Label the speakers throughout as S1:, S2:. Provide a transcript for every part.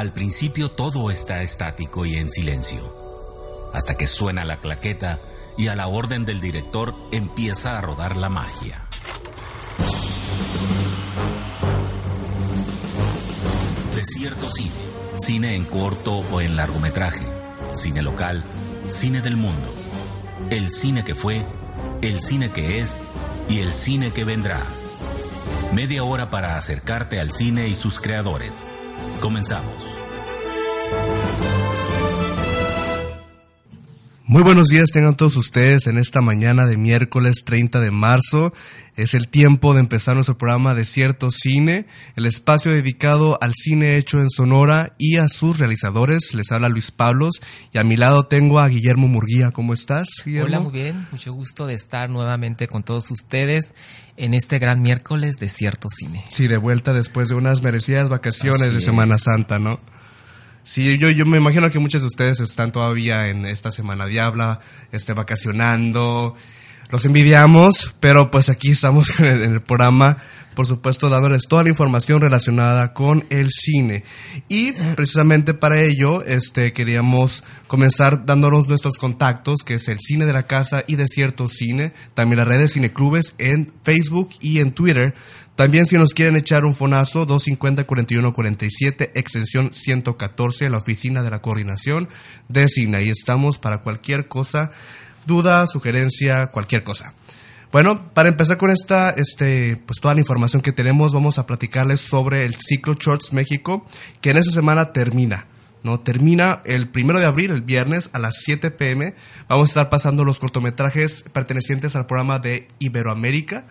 S1: Al principio todo está estático y en silencio, hasta que suena la claqueta y a la orden del director empieza a rodar la magia. Desierto cine, cine en corto o en largometraje, cine local, cine del mundo, el cine que fue, el cine que es y el cine que vendrá. Media hora para acercarte al cine y sus creadores. Comenzamos.
S2: Muy buenos días tengan todos ustedes en esta mañana de miércoles 30 de marzo. Es el tiempo de empezar nuestro programa de cierto cine, el espacio dedicado al cine hecho en Sonora y a sus realizadores. Les habla Luis Pablos y a mi lado tengo a Guillermo Murguía. ¿Cómo estás, Guillermo?
S3: Hola, muy bien. Mucho gusto de estar nuevamente con todos ustedes en este gran miércoles de cierto cine.
S2: Sí, de vuelta después de unas merecidas vacaciones Así de Semana es. Santa, ¿no? Sí, yo, yo me imagino que muchos de ustedes están todavía en esta semana diabla, este, vacacionando. Los envidiamos, pero pues aquí estamos en el programa, por supuesto, dándoles toda la información relacionada con el cine. Y precisamente para ello, este, queríamos comenzar dándonos nuestros contactos, que es el cine de la casa y de cierto cine, también las redes cineclubes en Facebook y en Twitter. También si nos quieren echar un fonazo, 250-4147, extensión 114, en la oficina de la coordinación de cine. Ahí estamos para cualquier cosa, duda, sugerencia, cualquier cosa. Bueno, para empezar con esta, este, pues toda la información que tenemos, vamos a platicarles sobre el ciclo Shorts México, que en esta semana termina. ¿no? Termina el primero de abril, el viernes, a las 7 pm. Vamos a estar pasando los cortometrajes pertenecientes al programa de Iberoamérica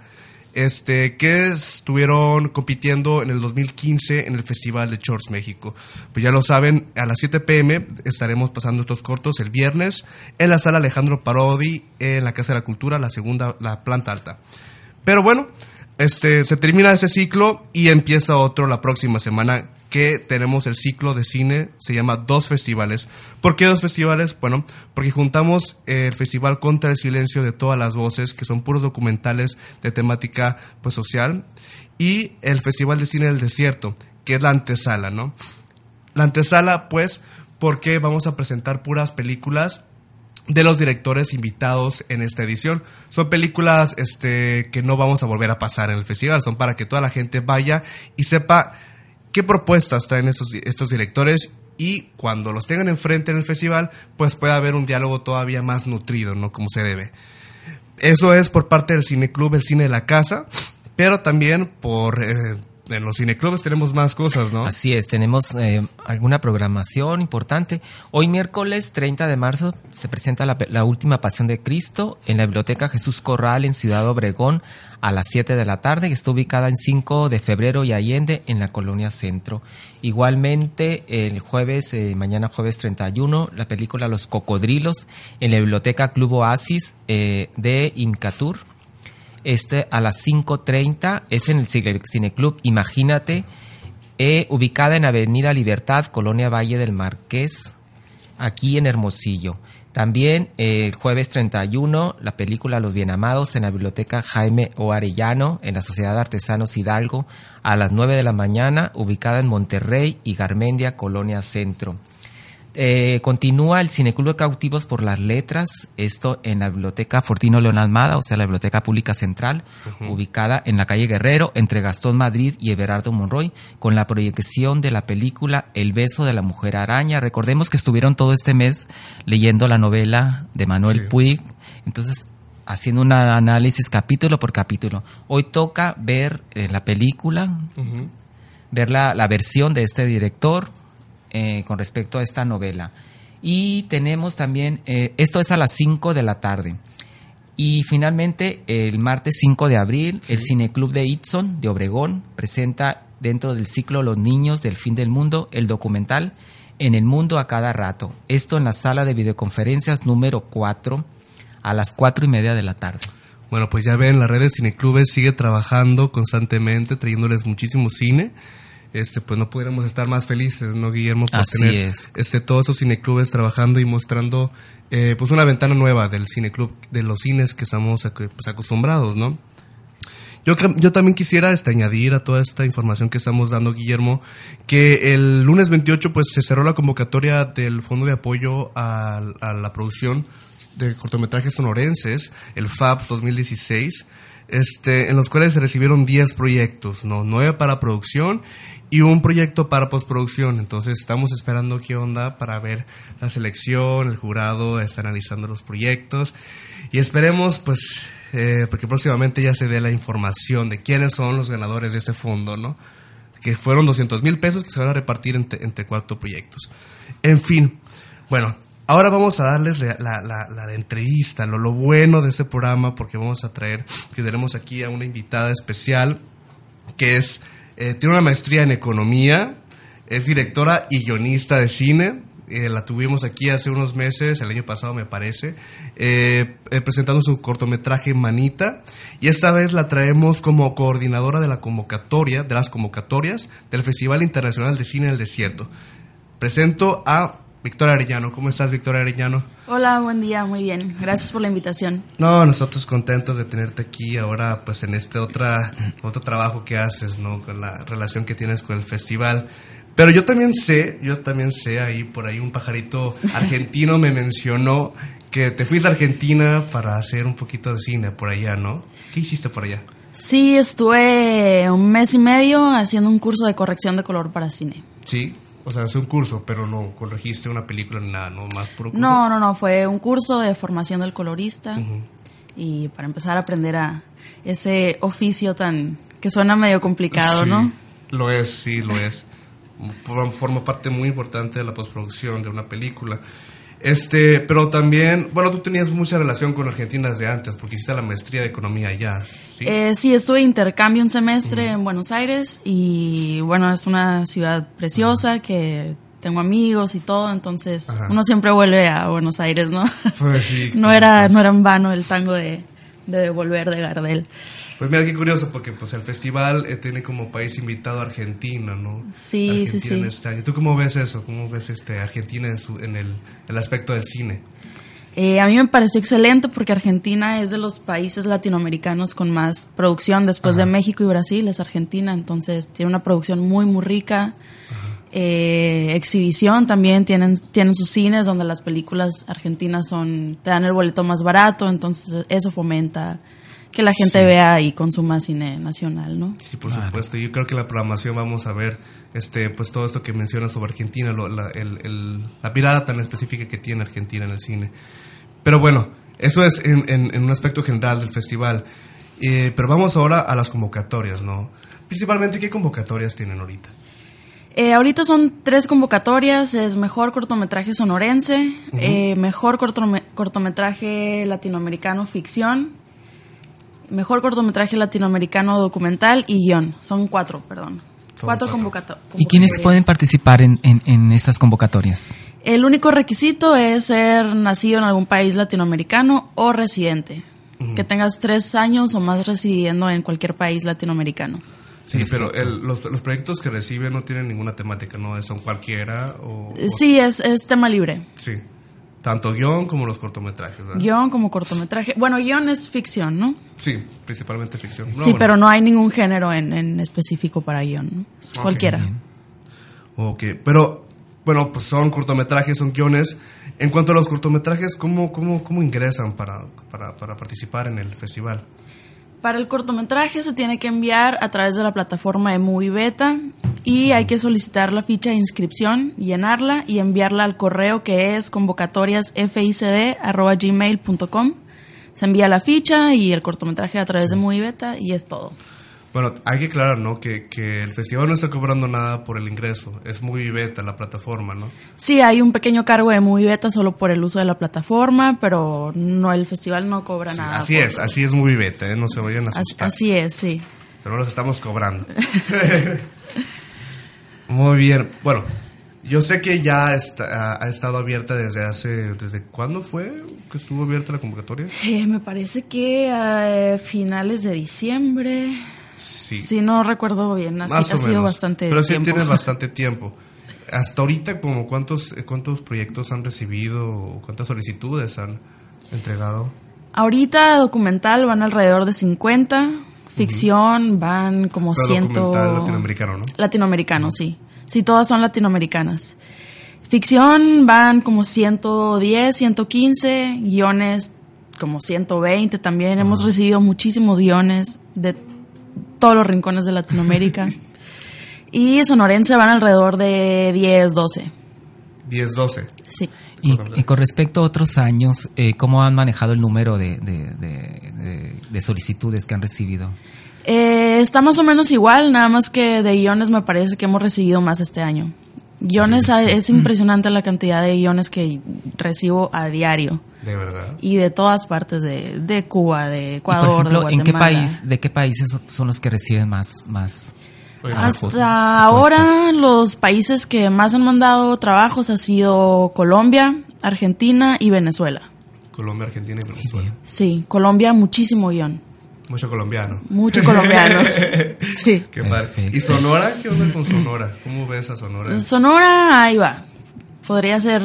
S2: este, que estuvieron compitiendo en el 2015 en el Festival de Shorts México. Pues ya lo saben, a las 7 pm estaremos pasando estos cortos el viernes en la sala Alejandro Parodi en la Casa de la Cultura, la segunda, la planta alta. Pero bueno, este, se termina ese ciclo y empieza otro la próxima semana que tenemos el ciclo de cine, se llama Dos Festivales. ¿Por qué dos festivales? Bueno, porque juntamos el Festival Contra el Silencio de todas las voces, que son puros documentales de temática pues, social, y el Festival de Cine del Desierto, que es la antesala, ¿no? La antesala, pues, porque vamos a presentar puras películas de los directores invitados en esta edición. Son películas este, que no vamos a volver a pasar en el festival, son para que toda la gente vaya y sepa qué propuestas traen estos, directores y cuando los tengan enfrente en el festival, pues puede haber un diálogo todavía más nutrido, ¿no? Como se debe. Eso es por parte del Cine Club, el cine de la casa, pero también por eh, en los cineclubes tenemos más cosas, ¿no?
S3: Así es, tenemos eh, alguna programación importante. Hoy miércoles 30 de marzo se presenta la, la, última Pasión de Cristo en la Biblioteca Jesús Corral en Ciudad Obregón a las 7 de la tarde, que está ubicada en 5 de febrero y Allende en la Colonia Centro. Igualmente, el jueves, eh, mañana jueves 31, la película Los Cocodrilos en la Biblioteca Club Oasis eh, de Incatur este a las 5.30 es en el Cineclub Imagínate, eh, ubicada en Avenida Libertad, Colonia Valle del Marqués, aquí en Hermosillo. También eh, el jueves 31, la película Los Bien Amados en la Biblioteca Jaime O. Arellano, en la Sociedad de Artesanos Hidalgo, a las 9 de la mañana, ubicada en Monterrey y Garmendia, Colonia Centro. Eh, continúa el Cineclub de Cautivos por las Letras, esto en la Biblioteca Fortino León Almada, o sea, la Biblioteca Pública Central, uh -huh. ubicada en la calle Guerrero, entre Gastón Madrid y Everardo Monroy, con la proyección de la película El beso de la mujer araña. Recordemos que estuvieron todo este mes leyendo la novela de Manuel sí. Puig, entonces haciendo un análisis capítulo por capítulo. Hoy toca ver eh, la película, uh -huh. ver la, la versión de este director, eh, con respecto a esta novela. Y tenemos también, eh, esto es a las 5 de la tarde. Y finalmente, el martes 5 de abril, sí. el Cineclub de Itson de Obregón presenta dentro del ciclo Los Niños del Fin del Mundo el documental En el Mundo a cada rato. Esto en la sala de videoconferencias número 4 a las 4 y media de la tarde.
S2: Bueno, pues ya ven, la red de cineclubes sigue trabajando constantemente, trayéndoles muchísimo cine este pues no pudiéramos estar más felices, ¿no, Guillermo?
S3: Por Así
S2: tener
S3: es.
S2: este todos esos cineclubes trabajando y mostrando eh, pues una ventana nueva del cineclub, de los cines que estamos pues, acostumbrados, ¿no? Yo, yo también quisiera este, añadir a toda esta información que estamos dando, Guillermo, que el lunes 28 pues se cerró la convocatoria del Fondo de Apoyo a, a la Producción de Cortometrajes Sonorenses, el FAPS 2016 este, en los cuales se recibieron 10 proyectos, ¿no? 9 para producción y un proyecto para postproducción. Entonces estamos esperando qué onda para ver la selección, el jurado está analizando los proyectos y esperemos pues eh, porque próximamente ya se dé la información de quiénes son los ganadores de este fondo, ¿no? Que fueron 200 mil pesos que se van a repartir entre, entre cuatro proyectos. En fin, bueno, Ahora vamos a darles la, entrevista, lo, lo, bueno de este programa, porque vamos a traer, que tenemos aquí a una invitada especial, que es, eh, tiene una maestría en economía, es directora y guionista de cine, eh, la tuvimos aquí hace unos meses, el año pasado me parece, eh, presentando su cortometraje Manita, y esta vez la traemos como coordinadora de la convocatoria, de las convocatorias del Festival Internacional de Cine del Desierto. Presento a Victoria Arellano. ¿Cómo estás, Victoria Arellano?
S4: Hola, buen día, muy bien. Gracias por la invitación.
S2: No, nosotros contentos de tenerte aquí ahora, pues en este otra, otro trabajo que haces, ¿no? Con la relación que tienes con el festival. Pero yo también sé, yo también sé, ahí por ahí un pajarito argentino me mencionó que te fuiste a Argentina para hacer un poquito de cine por allá, ¿no? ¿Qué hiciste por allá?
S4: Sí, estuve un mes y medio haciendo un curso de corrección de color para cine.
S2: Sí, o sea, es un curso, pero no corregiste una película ni nada, ¿no? Más puro curso.
S4: No, no, no, fue un curso de formación del colorista y para empezar a aprender a ese oficio tan que suena medio complicado,
S2: sí,
S4: ¿no?
S2: Lo es, sí, lo es. Forma parte muy importante de la postproducción de una película. Este, pero también, bueno, tú tenías mucha relación con Argentina desde antes, porque hiciste la maestría de economía allá.
S4: ¿sí? Eh, sí, estuve intercambio un semestre en Buenos Aires y bueno, es una ciudad preciosa que tengo amigos y todo, entonces uno siempre vuelve a Buenos Aires, ¿no?
S2: Pues sí.
S4: no era, no era en vano el tango de, de volver de Gardel.
S2: Pues mira qué curioso, porque pues el festival eh, tiene como país invitado a Argentina, ¿no?
S4: Sí, sí, sí.
S2: Este ¿Tú cómo ves eso? ¿Cómo ves este Argentina en, su, en el, el aspecto del cine?
S4: Eh, a mí me pareció excelente porque Argentina es de los países latinoamericanos con más producción después de México y Brasil, es Argentina, entonces tiene una producción muy, muy rica. Eh, exhibición también tienen, tienen sus cines donde las películas argentinas son te dan el boleto más barato, entonces eso fomenta que la gente vea y consuma cine nacional, ¿no?
S2: Sí, por supuesto. Yo creo que en la programación vamos a ver este pues todo esto que mencionas sobre Argentina, la, el, la mirada tan específica que tiene Argentina en el cine. Pero bueno, eso es en, un aspecto general del festival. Eh, pero vamos ahora a las convocatorias, ¿no? Principalmente, ¿qué convocatorias tienen ahorita?
S4: Eh, ahorita son tres convocatorias, es mejor cortometraje sonorense, eh, mejor cortometraje latinoamericano ficción, mejor cortometraje latinoamericano documental y guion. Son cuatro, perdón. cuatro, convocatorias.
S3: ¿Y quiénes pueden participar en, en, estas convocatorias?
S4: El único requisito es ser nacido en algún país latinoamericano o residente. Que tengas tres años o más residiendo en cualquier país latinoamericano.
S2: Sí, pero los, los, proyectos que reciben no tienen ninguna temática, ¿no? ¿Son cualquiera? O,
S4: sí, es, es tema libre.
S2: Sí. Tanto guion como los cortometrajes. ¿verdad?
S4: Guión como cortometraje. Bueno, guion es ficción, ¿no?
S2: Sí, principalmente ficción.
S4: sí, pero no hay ningún género en, en específico para guion, ¿no? Cualquiera.
S2: Ok, pero bueno, pues son cortometrajes, son guiones. En cuanto a los cortometrajes, ¿cómo, cómo, cómo ingresan para, para, para participar en el festival?
S4: Para el cortometraje se tiene que enviar a través de la plataforma de Movie Beta y hay que solicitar la ficha de inscripción, llenarla y enviarla al correo que es convocatoriasficd.gmail.com. Se envía la ficha y el cortometraje a través de Movie Beta y es todo.
S2: Bueno, hay que aclarar, ¿no? Que, que, el festival no está cobrando nada por el ingreso. Es muy beta la plataforma, ¿no?
S4: Sí, hay un pequeño cargo de muy beta solo por el uso de la plataforma, pero no el festival no cobra nada.
S2: Así es, así es muy beta, ¿eh? No se vayan a asustar.
S4: Así, es, sí.
S2: Pero no los estamos cobrando. muy bien. Bueno, yo sé que ya está, ha estado abierta desde hace... ¿Desde cuándo fue que estuvo abierta la convocatoria?
S4: Eh, me parece que a finales de diciembre... Sí. no recuerdo bien, ha, sido bastante
S2: Pero sí tiene bastante tiempo. Hasta ahorita, como ¿cuántos, ¿cuántos proyectos han recibido? ¿Cuántas solicitudes han entregado?
S4: Ahorita documental van alrededor de 50, Ficción van como
S2: Pero
S4: ciento...
S2: documental latinoamericano, ¿no?
S4: Latinoamericano, sí. Sí, todas son latinoamericanas. Ficción van como 110, 115, guiones como 120 también. Hemos recibido muchísimos guiones de todos los rincones de Latinoamérica. y sonorense van alrededor de 10, 12.
S2: 10, 12.
S4: Sí.
S3: Y, y con respecto a otros años, eh, ¿cómo han manejado el número de, de- de- de- de solicitudes que han recibido?
S4: Eh, está más o menos igual, nada más que de guiones me parece que hemos recibido más este año. Guiones, ah, es impresionante la cantidad de guiones que recibo a diario.
S2: De verdad.
S4: Y de todas partes, de, de Cuba, de Ecuador,
S3: por ejemplo,
S4: de
S3: ¿en qué
S4: Guatemala.
S3: país, de qué países son los que reciben más, más?
S2: Pues,
S4: Hasta ahora los países que más han mandado trabajos ha sido Colombia, Argentina y Venezuela.
S2: Colombia, Argentina y Venezuela.
S4: Sí, Colombia muchísimo guion,
S2: Mucho colombiano.
S4: mucho colombiano. sí.
S2: Qué padre. ¿Y Sonora? ¿Qué onda con Sonora? ¿Cómo ves a Sonora?
S4: Sonora, ahí va. Podría ser,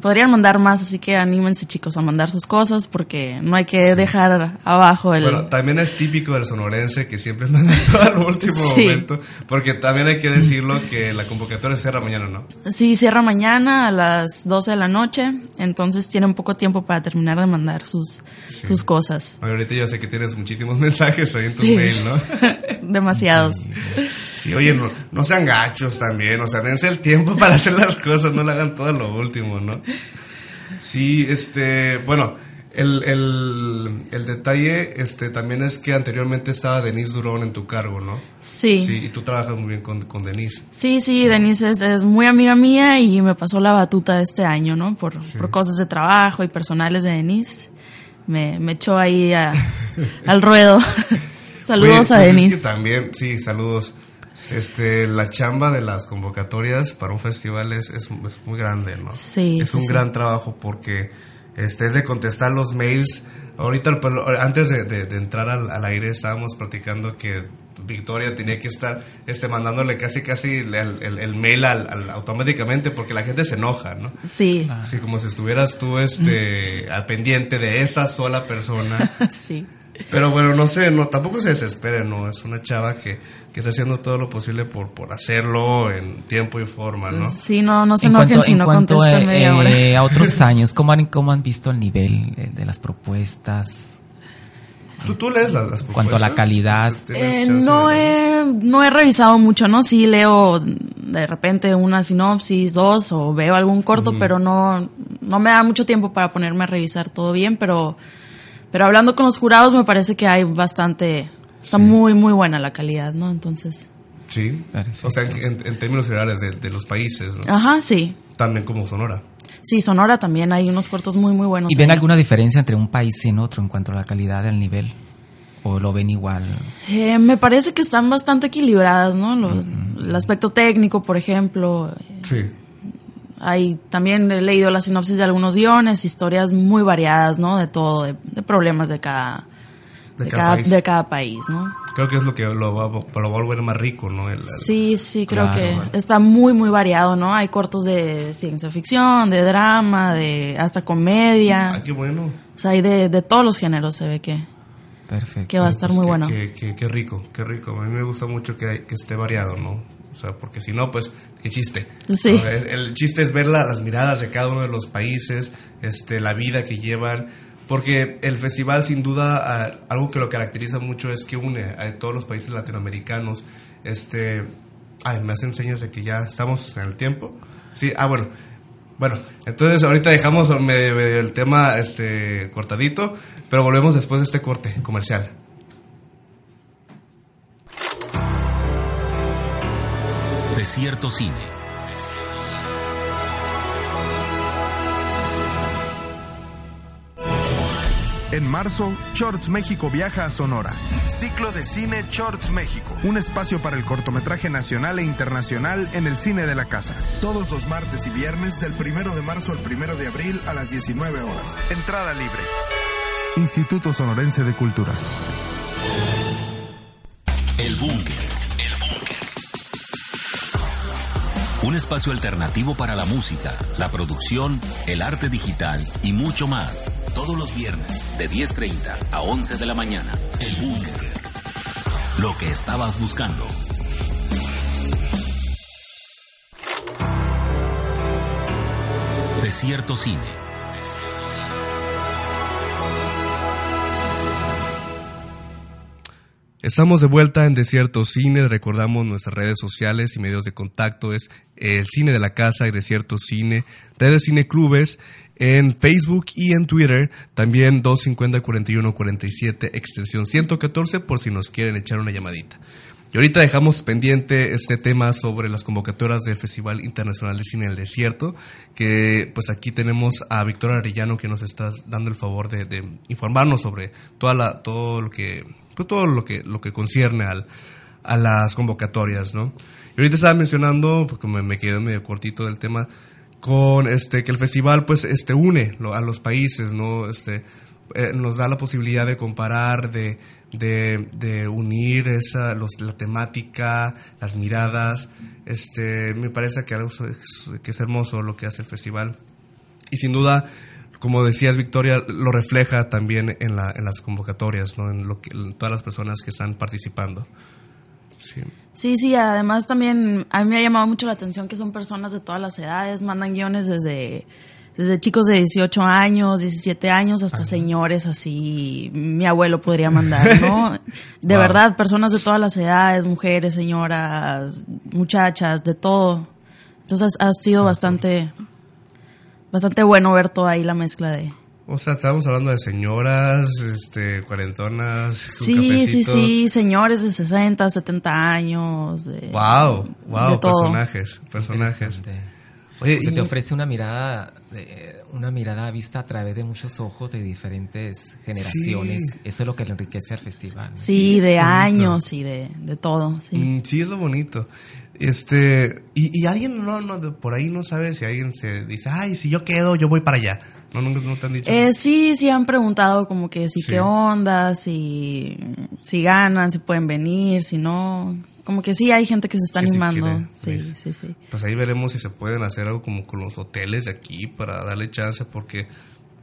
S4: podrían mandar más, así que anímense chicos a mandar sus cosas porque no hay que dejar abajo el...
S2: Bueno, también es típico del sonorense que siempre manda todo al último
S4: Sí.
S2: momento, porque también hay que decirlo que la convocatoria cierra mañana, ¿no?
S4: Sí, cierra mañana a las 12 de la noche, entonces tienen poco tiempo para terminar de mandar sus,
S2: Sí.
S4: sus cosas.
S2: Ahorita yo sé que tienes muchísimos mensajes ahí en tu mail, ¿no?
S4: Demasiados.
S2: Sí, oye, no, no sean gachos también, o sea, dense el tiempo para hacer las cosas, no le hagan todo lo último, ¿no? Sí, este, bueno, el, el, el detalle este, también es que anteriormente estaba Denise Durón en tu cargo, ¿no?
S4: Sí.
S2: Sí, y tú trabajas muy bien con, con Denise.
S4: Sí, sí, Denise es, es muy amiga mía y me pasó la batuta este año, ¿no? Por, por cosas de trabajo y personales de Denise. Me, me echó ahí a- al ruedo. Saludos
S2: Oye,
S4: a
S2: pues es
S4: Denise.
S2: que también, sí, saludos. Este, la chamba de las convocatorias para un festival es, es, es muy grande, ¿no?
S4: Sí,
S2: Es un
S4: sí.
S2: gran trabajo porque este, es de contestar los mails. Ahorita, antes de, de- de entrar al, al aire, estábamos platicando que Victoria tenía que estar este, mandándole casi, casi el, el- el mail al, al- automáticamente porque la gente se enoja, ¿no?
S4: Sí,
S2: Así como si estuvieras tú este, al pendiente de esa sola persona.
S4: sí.
S2: Pero bueno, no sé, no, tampoco se desespere, ¿no? Es una chava que, que está haciendo todo lo posible por, por hacerlo en tiempo y forma, ¿no?
S4: Sí, no, no se
S3: en
S4: enojen
S3: cuanto,
S4: si
S3: en
S4: no
S3: cuanto
S4: contesto
S3: a,
S4: en media hora.
S3: eh, a otros años, ¿cómo han, ¿cómo han visto el nivel eh, de las propuestas?
S2: ¿Tú, tú lees las, las
S3: En cuanto a la
S2: propuestas?
S3: calidad.
S2: ¿Tienes
S4: Eh, no,
S2: de-
S4: he, no he revisado mucho, ¿no? Sí leo de repente una sinopsis, dos, o veo algún corto, pero no, no me da mucho tiempo para ponerme a revisar todo bien, pero, pero hablando con los jurados me parece que hay bastante, está muy, muy buena la calidad, ¿no? Entonces,
S2: Sí.
S3: Perfecto.
S2: O sea, en, en- términos generales de, de los países, ¿no?
S4: ajá, sí.
S2: También como Sonora.
S4: Sí, Sonora también hay unos cortos muy, muy buenos.
S3: ¿Y ven
S4: ahí.
S3: alguna diferencia entre un país y en otro en cuanto a la calidad del nivel? ¿O lo ven igual?
S4: Eh, me parece que están bastante equilibradas, ¿no? Los- El aspecto técnico, por ejemplo,
S2: Sí.
S4: Hay también he leído la sinopsis de algunos guiones, historias muy variadas, ¿no? De todo, de, de problemas de cada,
S2: De
S4: de
S2: cada
S4: cada,
S2: país.
S4: de cada país, ¿no?
S2: Creo que es lo que lo va, lo va a volver más rico, ¿no? El- el-
S4: Sí, sí, creo
S3: Claro.
S4: que está muy, muy variado, ¿no? Hay cortos de ciencia ficción, de drama, de hasta comedia.
S2: Ah, qué bueno.
S4: O sea, hay de, de todos los géneros, se ve que,
S3: Perfecto.
S4: que va a estar
S2: Pues
S4: muy
S2: qué-
S4: bueno.
S2: Qué, qué- qué rico, qué rico. A mí me gusta mucho que, que esté variado, ¿no? O sea, porque si no, pues, qué chiste.
S4: Sí.
S2: ¿no? El, el chiste es ver la- las miradas de cada uno de los países, este, la vida que llevan. Porque el festival, sin duda, algo que lo caracteriza mucho es que une a todos los países latinoamericanos. Este. Ay, me hacen señas de que ya estamos en el tiempo. Sí, ah, bueno. Bueno, entonces ahorita dejamos el tema este, cortadito, pero volvemos después de este corte comercial.
S1: Desierto Cine.
S5: En marzo, Shorts México viaja a Sonora. Ciclo de cine Shorts México. Un espacio para el cortometraje nacional e internacional en el cine de la casa. Todos los martes y viernes del primero de marzo al primero de abril a las 19 horas. Entrada libre. Instituto Sonorense de Cultura.
S1: El Búnker. El Búnker. Un espacio alternativo para la música, la producción, el arte digital y mucho más. Todos los viernes de 10.30 a 11 de la mañana. El Búnker. lo que estabas buscando. Desierto Cine.
S2: Estamos de vuelta en Desierto Cine. Recordamos nuestras redes sociales y medios de contacto es el Cine de la Casa y Desierto Cine, redes Cine Clubes en Facebook y en Twitter. También 250 41 47 extensión 114 por si nos quieren echar una llamadita. Y ahorita dejamos pendiente este tema sobre las convocatorias del Festival Internacional de Cine del Desierto, que pues aquí tenemos a Victoria Arellano que nos está dando el favor de, informarnos sobre toda la, todo lo que pues todo lo que lo que concierne al, a las convocatorias, ¿no? Y ahorita estaba mencionando, porque me, quedé medio cortito del tema, con este que el festival pues este une a los países, ¿no? Este eh, nos da la posibilidad de comparar, de, de, de unir esa, los, la temática, las miradas. Este, me parece que, algo es- que es hermoso lo que hace el festival. Y sin duda, como decías, Victoria, lo refleja también en, la, en las convocatorias, ¿no? en, lo que, en todas las personas que están participando. Sí.
S4: Sí, sí, además también a mí me ha llamado mucho la atención que son personas de todas las edades, mandan guiones desde, desde chicos de 18 años, 17 años, hasta señores así, mi abuelo podría mandar, ¿no? De
S2: Wow.
S4: verdad, personas de todas las edades, mujeres, señoras, muchachas, de todo. Entonces ha sido bastante, bastante bueno ver toda ahí la mezcla de...
S2: O sea, estábamos hablando de señoras, este, cuarentonas,
S4: Sí, sí, sí, señores de 60, 70 años. De,
S2: Wow, wow, personajes, personajes. Oye,
S3: Porque
S2: y-
S3: te ofrece una mirada, de- una mirada vista a través de muchos ojos de diferentes generaciones.
S2: Sí.
S3: Eso es lo que le enriquece al festival. ¿no?
S4: Sí, de años y de, de todo, sí.
S2: Mm, sí, es lo bonito. Este, y, y alguien no, no, por ahí no sabe si alguien se dice, ay, si yo quedo, yo voy para allá. No, no, no te han dicho.
S4: Eh, sí, sí han preguntado como que si
S2: Sí.
S4: qué onda, si, si ganan, si pueden venir, si no. Como que sí hay gente que se está
S2: Que
S4: animando.
S2: quiere,
S4: sí,
S2: pues.
S4: sí, sí.
S2: Pues ahí veremos si se pueden hacer algo como con los hoteles de aquí para darle chance, porque,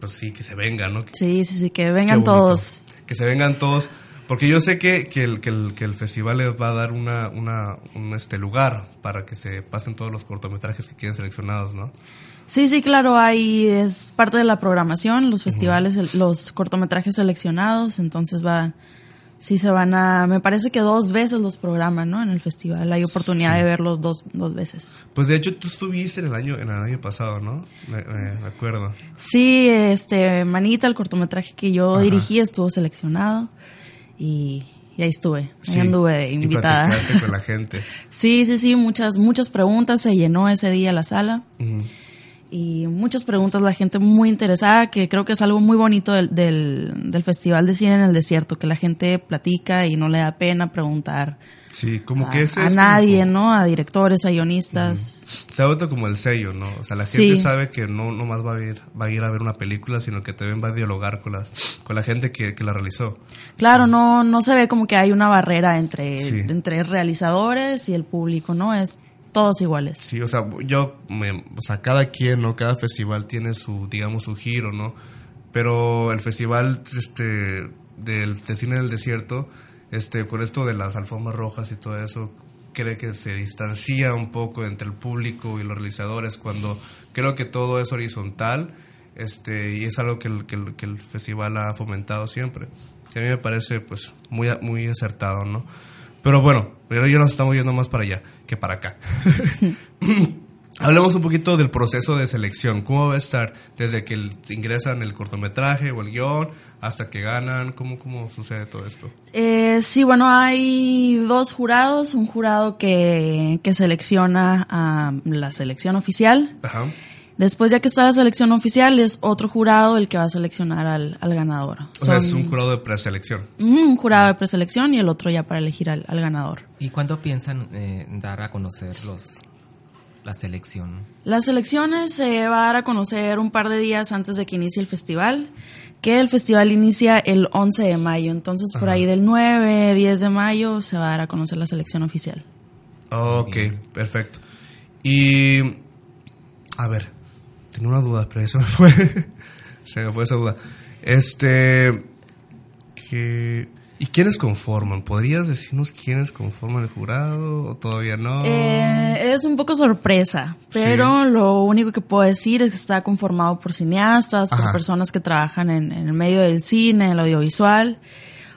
S2: pues sí, que se vengan, ¿no?
S4: Sí, sí, sí, que vengan todos.
S2: Que se vengan todos. Porque yo sé que, que, el, que, el, que el festival les va a dar una, una, un este lugar para que se pasen todos los cortometrajes que queden seleccionados, ¿no?
S4: Sí, sí, claro, ahí es parte de la programación, los festivales, el- los cortometrajes seleccionados, entonces van, sí se van a, me parece que dos veces los programan, ¿no? En el festival hay oportunidad
S2: Sí.
S4: de verlos dos, dos veces.
S2: Pues de hecho tú estuviste en el año, en el año pasado, ¿no? Me, me- acuerdo.
S4: Sí, este, Manita, el cortometraje que yo
S2: Ajá.
S4: dirigí estuvo seleccionado y, y ahí estuve, ahí
S2: Sí.
S4: anduve de
S2: Y
S4: invitada.
S2: platicaste con la gente.
S4: Sí, sí, sí, muchas, muchas preguntas, se llenó ese día la sala
S2: Ujú.
S4: Y muchas preguntas, la gente muy interesada, que creo que es algo muy bonito del, del, del Festival de Cine en el Desierto, que la gente platica y no le da pena preguntar
S2: Sí, como
S4: a,
S2: que ese
S4: a
S2: es como-
S4: nadie, ¿no? A directores, a guionistas.
S2: Se ha vuelto como el sello, ¿no? O sea, la
S4: Sí.
S2: gente sabe que no nomás va a ir, va a ir a ver una película, sino que también va a dialogar con las, con la gente que, que la realizó.
S4: Claro, no, no se ve como que hay una barrera entre,
S2: Sí.
S4: entre realizadores y el público, ¿no? Es todos iguales.
S2: Sí, o sea, yo, o sea, cada quien, ¿no? Cada festival tiene su, digamos, su giro, ¿no? Pero el festival, este, del, de cine del desierto, este, con esto de las alfombras rojas y todo eso, cree que se distancia un poco entre el público y los realizadores cuando creo que todo es horizontal, este, y es algo que el, que el, que el festival ha fomentado siempre. Que a mí me parece, pues, muy, muy acertado, ¿no? Pero bueno, pero ya nos estamos yendo más para allá que para acá. Hablemos un poquito del proceso de selección. ¿Cómo va a estar desde que ingresan el cortometraje o el guion hasta que ganan? ¿Cómo, cómo sucede todo esto?
S4: Eh, sí, bueno, hay dos jurados. Un jurado que, que selecciona a la selección oficial.
S2: Ajá.
S4: Después, ya que está la selección oficial, es otro jurado el que va a seleccionar al, al ganador.
S2: O sea, es un jurado de preselección.
S4: Un jurado de preselección y el otro ya para elegir al, al ganador.
S3: ¿Y cuándo piensan eh, dar a conocer los la selección?
S4: Las elecciones se va a dar a conocer un par de días antes de que inicie el festival, que el festival inicia el 11 de mayo, entonces por ahí del 9, 10 de mayo se va a dar a conocer la selección oficial.
S2: Ok, perfecto. Y. A ver, tenía una duda, pero se me fue. se me fue esa duda. Este. Que. ¿Y quiénes conforman? ¿Podrías decirnos quiénes conforman el jurado o todavía no?
S4: Eh, es un poco sorpresa, pero lo único que puedo decir es que está conformado por cineastas, por
S2: Ajá.
S4: personas que trabajan en, en el medio del cine, en el audiovisual,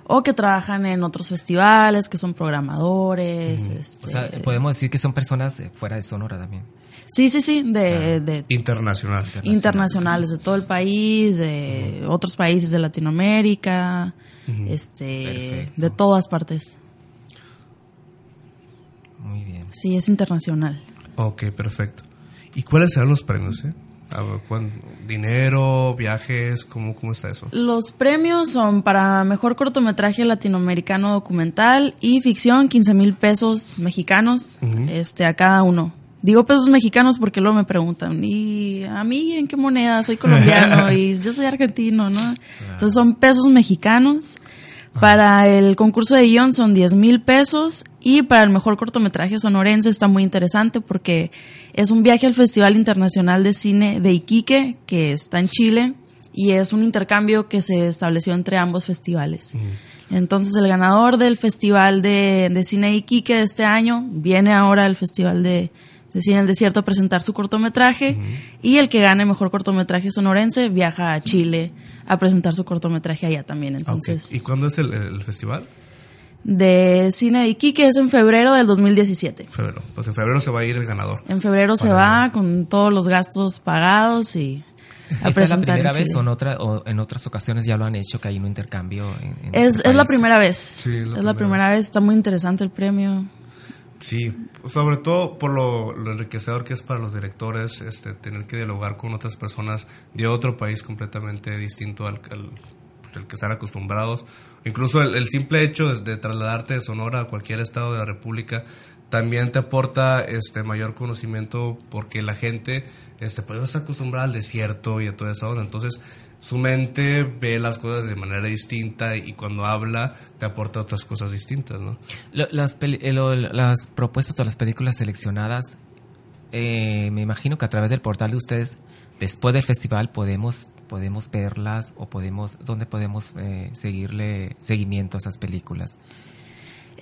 S4: o que trabajan en otros festivales, que son programadores. este,
S3: O sea, podemos decir que son personas fuera de Sonora también.
S4: Sí, sí, sí, de, de
S2: Internacional.
S4: internacionales de todo el país, de otros países de Latinoamérica, este, de todas partes.
S3: Muy bien.
S4: Sí, es internacional.
S2: Ok, perfecto. ¿Y cuáles serán los premios? Eh? A ver, ¿cuán- ¿Dinero, viajes? ¿Cómo, ¿Cómo está eso?
S4: Los premios son para mejor cortometraje latinoamericano documental y ficción, 15 mil pesos mexicanos este, a cada uno. Digo pesos mexicanos porque luego me preguntan, ¿y a mí en qué moneda? Soy colombiano y yo soy argentino, ¿no? Entonces son pesos mexicanos. Para el concurso de guion son 10 mil pesos y para el mejor cortometraje sonorense está muy interesante porque es un viaje al Festival Internacional de Cine de Iquique, que está en Chile, y es un intercambio que se estableció entre ambos festivales. Entonces el ganador del Festival de, de Cine de Iquique de este año viene ahora al Festival de, de Cine del Desierto a presentar su cortometraje y el que gane mejor cortometraje sonorense viaja a Chile a presentar su cortometraje allá también. Entonces,
S2: ¿Y cuándo es el, el festival?
S4: de Cine de Iquique es en febrero del 2017.
S2: Febrero. Pues en febrero se va a ir el ganador.
S4: En febrero se va con todos los gastos pagados y a
S3: ¿Esta es la primera
S4: en
S3: vez o en, otra, o en otras ocasiones ya lo han hecho, que hay un intercambio? En, en
S4: Es, es la primera vez.
S2: Sí, es la
S4: es la
S2: primera
S4: primera vez. Está muy interesante el premio.
S2: Sí, sobre todo por lo, enriquecedor que es para los directores este, tener que dialogar con otras personas de otro país completamente distinto al, al, al que están acostumbrados. Incluso el, simple hecho de, trasladarte de Sonora a cualquier estado de la República también te aporta este mayor conocimiento porque la gente este pues no acostumbrada al desierto y a toda esa onda entonces su mente ve las cosas de manera distinta y cuando habla te aporta otras cosas distintas no
S3: Las, eh, lo- las propuestas o las películas seleccionadas, eh, me imagino que a través del portal de ustedes, después del festival, podemos, podemos verlas o podemos, ¿dónde podemos eh, seguirle seguimiento a esas películas?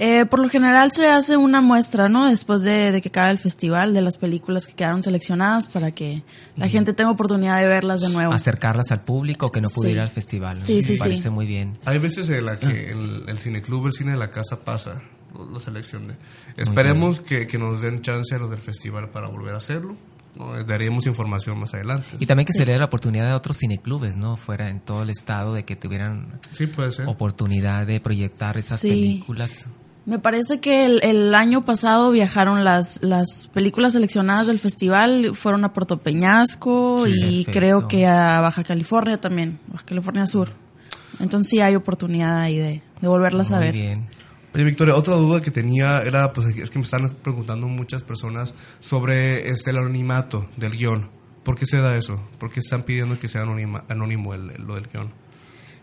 S4: Eh, por lo general se hace una muestra, ¿no? Después de, de que acabe el festival, de las películas que quedaron seleccionadas para que la gente tenga oportunidad de verlas de nuevo.
S3: Acercarlas al público que no pudo
S4: Sí.
S3: ir al festival. ¿no?
S4: Sí, sí,
S3: me
S4: sí.
S3: parece muy bien.
S2: Hay veces en la que el, el cineclub, el cine de la casa pasa la selección de... Esperemos que, que nos den chance a los del festival para volver a hacerlo. ¿no? Daríamos información más adelante.
S3: Y también que se le dé la oportunidad a otros cineclubes, ¿no? Fuera en todo el estado de que tuvieran
S2: Sí, puede ser.
S3: oportunidad de proyectar esas
S4: Sí.
S3: películas.
S4: Me parece que el, el año pasado viajaron las, las películas seleccionadas del festival, fueron a Puerto Peñasco
S3: Sí,
S4: y
S3: perfecto.
S4: creo que a Baja California también, Baja California Sur. Entonces sí hay oportunidad ahí de, de volverlas a ver.
S3: bien.
S2: Oye, Victoria, otra duda que tenía era, pues es que me están preguntando muchas personas sobre este, el anonimato del guion. ¿Por qué se da eso? ¿Por qué están pidiendo que sea anonima- anónimo el, el- lo del guion?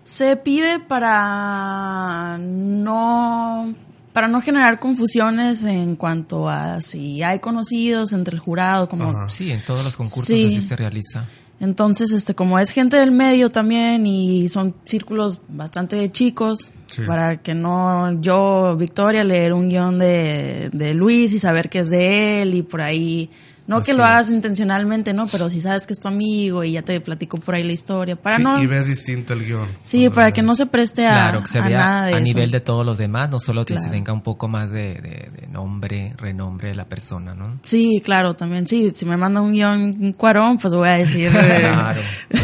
S4: Se pide para no para no generar confusiones en cuanto a si hay conocidos entre el jurado, como
S2: Ajá.
S3: Sí, en todos los concursos
S4: Sí.
S3: así se realiza.
S4: Entonces, este, como es gente del medio también y son círculos bastante chicos,
S2: Sí.
S4: para que no yo, Victoria, leer un guion de, de Luis y saber que es de él y por ahí, no que lo hagas
S3: es.
S4: intencionalmente, ¿no? Pero si sabes que es tu amigo y ya te platico por ahí la historia, para
S2: Sí,
S4: no...
S2: y ves distinto el guion.
S4: Sí, para que no se preste a,
S3: Claro, que se
S4: a
S3: vea
S4: nada de
S3: a
S4: eso.
S3: nivel de todos los demás, no solo que se
S4: Claro.
S3: tenga un poco más de, de- de nombre, renombre de la persona, ¿no?
S4: Sí, claro, también. Sí, si me manda un guion un cuarón, pues voy a decir... eh,
S3: Claro.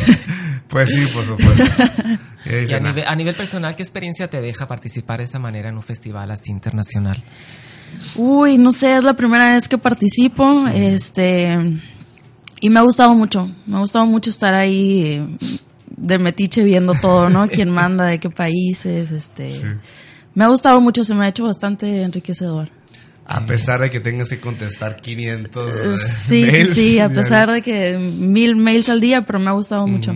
S2: Pues sí, por supuesto. Y
S3: a
S2: "Ah,
S3: nivel, a nivel personal, ¿qué experiencia te deja participar de esa manera en un festival así internacional?
S4: Uy, no sé, es la primera vez que participo, este, y me ha gustado mucho, me ha gustado mucho estar ahí eh, de metiche viendo todo, ¿no? Quién manda, de qué países, este, me ha gustado mucho, se me ha hecho bastante enriquecedor.
S2: A pesar de que tengas que contestar 500 eh,
S4: Sí, sí,
S2: mails
S4: sí, a pesar de que mil mails al día, pero me ha gustado mucho.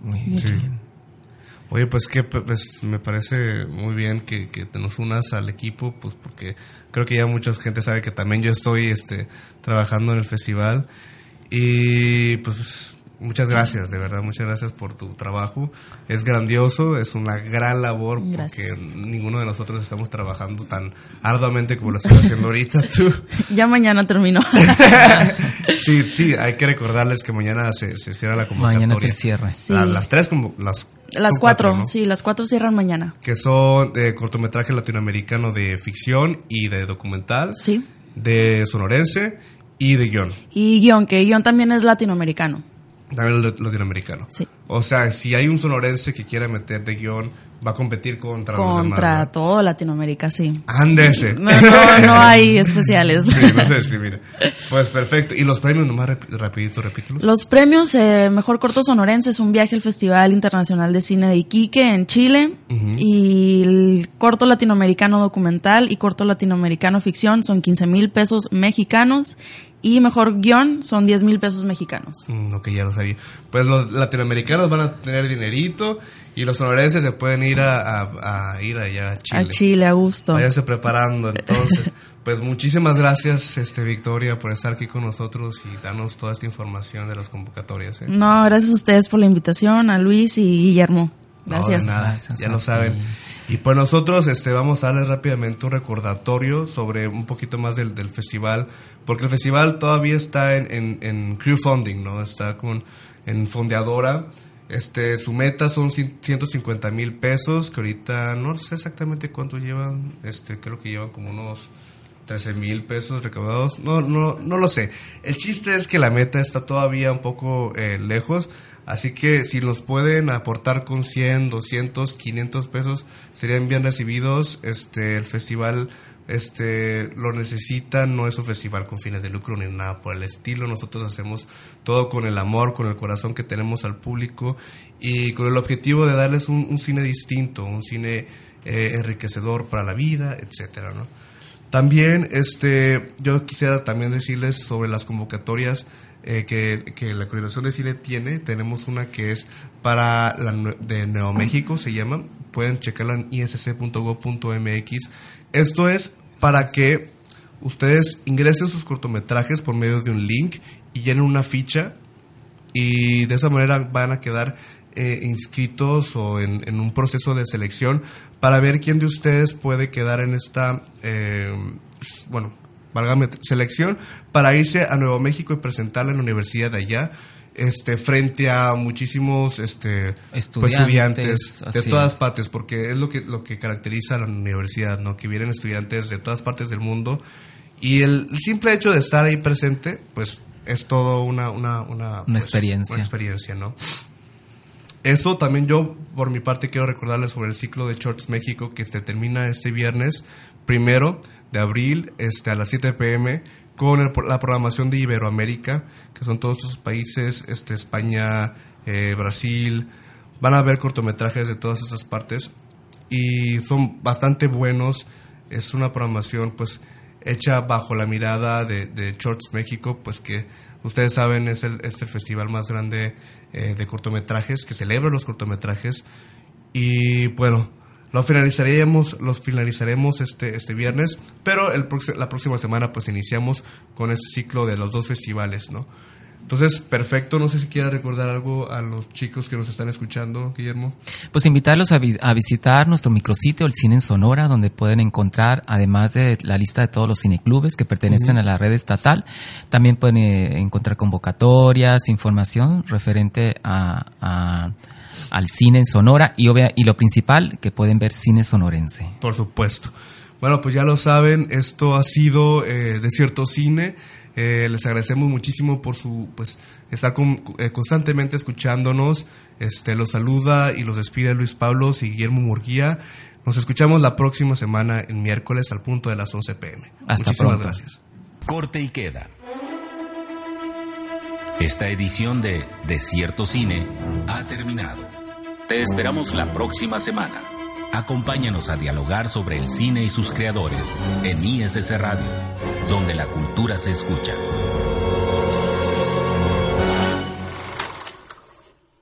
S3: Muy bien.
S2: Sí. Oye, pues que pues, me parece muy bien que, que te nos unas al equipo, pues porque creo que ya mucha gente sabe que también yo estoy este, trabajando en el festival y pues muchas gracias, de verdad, muchas gracias por tu trabajo. Es grandioso, es una gran labor
S4: Gracias.
S2: porque ninguno de nosotros estamos trabajando tan arduamente como lo estás haciendo ahorita tú.
S4: Ya mañana terminó.
S2: Sí, sí, hay que recordarles que mañana se, se cierra la convocatoria.
S3: Mañana es el cierre.
S4: Sí.
S2: La- las tres, como las,
S4: Las cuatro,
S2: ¿no?
S4: sí, las cuatro cierran mañana.
S2: Que son de cortometraje latinoamericano de ficción y de documental,
S4: Sí.
S2: de sonorense y de guion.
S4: Y guion, que guion también es latinoamericano.
S2: También el latinoamericano.
S4: Sí.
S2: O sea, si hay un sonorense que quiera meter de guion, va a competir contra, demás.
S4: Contra todo Latinoamérica, sí.
S2: Ándese.
S4: No, no, no hay especiales.
S2: Sí, no se discrimina. Pues perfecto. ¿Y los premios nomás rap- rapidito, repítelos?
S4: Los premios eh, Mejor Corto Sonorense es un viaje al Festival Internacional de Cine de Iquique en Chile. Y el corto latinoamericano documental y corto latinoamericano ficción son 15 mil pesos mexicanos. Y mejor guion son 10 mil pesos mexicanos.
S2: Mm, ok, ya lo sabía. Pues los latinoamericanos van a tener dinerito y los sonorenses se pueden ir a, a- a ir allá a Chile.
S4: A Chile, a gusto.
S2: Váyanse preparando entonces. Pues muchísimas gracias, este Victoria, por estar aquí con nosotros y darnos toda esta información de las convocatorias. ¿eh?
S4: No, gracias a ustedes por la invitación, a Luis y Guillermo.
S2: No,
S4: Gracias.
S2: de nada,
S3: Gracias
S2: ya lo saben. Y pues nosotros este, vamos a darles rápidamente un recordatorio sobre un poquito más del, del festival, porque el festival todavía está en, en, en crowdfunding, ¿no? Está con, en fondeadora. Este, su meta son cien- 150 mil pesos, que ahorita no sé exactamente cuánto llevan, este, creo que llevan como unos 13 mil pesos recaudados, no, no, no lo sé. El chiste es que la meta está todavía un poco eh, lejos, así que si los pueden aportar con 100, 200, 500 pesos, serían bien recibidos. Este, el festival este lo necesita, no es un festival con fines de lucro ni nada por el estilo. Nosotros hacemos todo con el amor, con el corazón que tenemos al público y con el objetivo de darles un, un cine distinto, un cine eh, enriquecedor para la vida, etcétera, ¿no? También este, yo quisiera también decirles sobre las convocatorias eh, que, que la Coordinación de Cine tiene. Tenemos una que es para la de Nuevo México, se llama. Pueden checarlo en isc.gov.mx. Esto es para que ustedes ingresen sus cortometrajes por medio de un link y llenen una ficha y de esa manera van a quedar eh, inscritos o en, en un proceso de selección para ver quién de ustedes puede quedar en esta, eh, bueno, válgame, selección para irse a Nuevo México y presentarla en la universidad de allá. Este, frente a muchísimos este, pues,
S3: Estudiantes,
S2: de todas
S3: es.
S2: partes, porque es lo que, lo que caracteriza a la universidad, ¿no? Que vienen estudiantes de todas partes del mundo y el simple hecho de estar ahí presente, pues es todo una, una, una, pues,
S3: experiencia.
S2: Una experiencia, ¿no? Eso también yo, por mi parte, quiero recordarles sobre el ciclo de Shorts México que se termina este viernes primero de abril este, a las 7 pm con el- la programación de Iberoamérica, que son todos esos países, este, España, eh, Brasil. Van a ver cortometrajes de todas esas partes y son bastante buenos. Es una programación, pues, hecha bajo la mirada de, de Shorts México, pues que ustedes saben es el, es el festival más grande eh, de cortometrajes, que celebra los cortometrajes. Y bueno, lo finalizaremos, los finalizaremos este, este viernes, pero el, la próxima semana pues iniciamos con este ciclo de los dos festivales, ¿no? Entonces, perfecto, no sé si quiera recordar algo a los chicos que nos están escuchando, Guillermo.
S3: Pues invitarlos a, vi- a visitar nuestro micrositio, el Cine en Sonora, donde pueden encontrar, además de la lista de todos los cineclubes que pertenecen a la red estatal, también pueden eh, encontrar convocatorias, información referente a, a- al cine en Sonora y, obvia- y lo principal, que pueden ver cine sonorense.
S2: Por supuesto. Bueno, pues ya lo saben, esto ha sido eh, Desierto Cine. Eh, les agradecemos muchísimo por su pues estar con- eh, constantemente escuchándonos. Este los saluda y los despide Luis Pablos y Guillermo Murguía. Nos escuchamos la próxima semana en miércoles al punto de las 11 pm.
S3: Hasta
S2: Muchísimas
S3: pronto.
S2: gracias.
S1: Corte y queda. Esta edición de Desierto Cine ha terminado. Te esperamos la próxima semana. Acompáñanos a dialogar sobre el cine y sus creadores en ISS Radio, donde la cultura se escucha.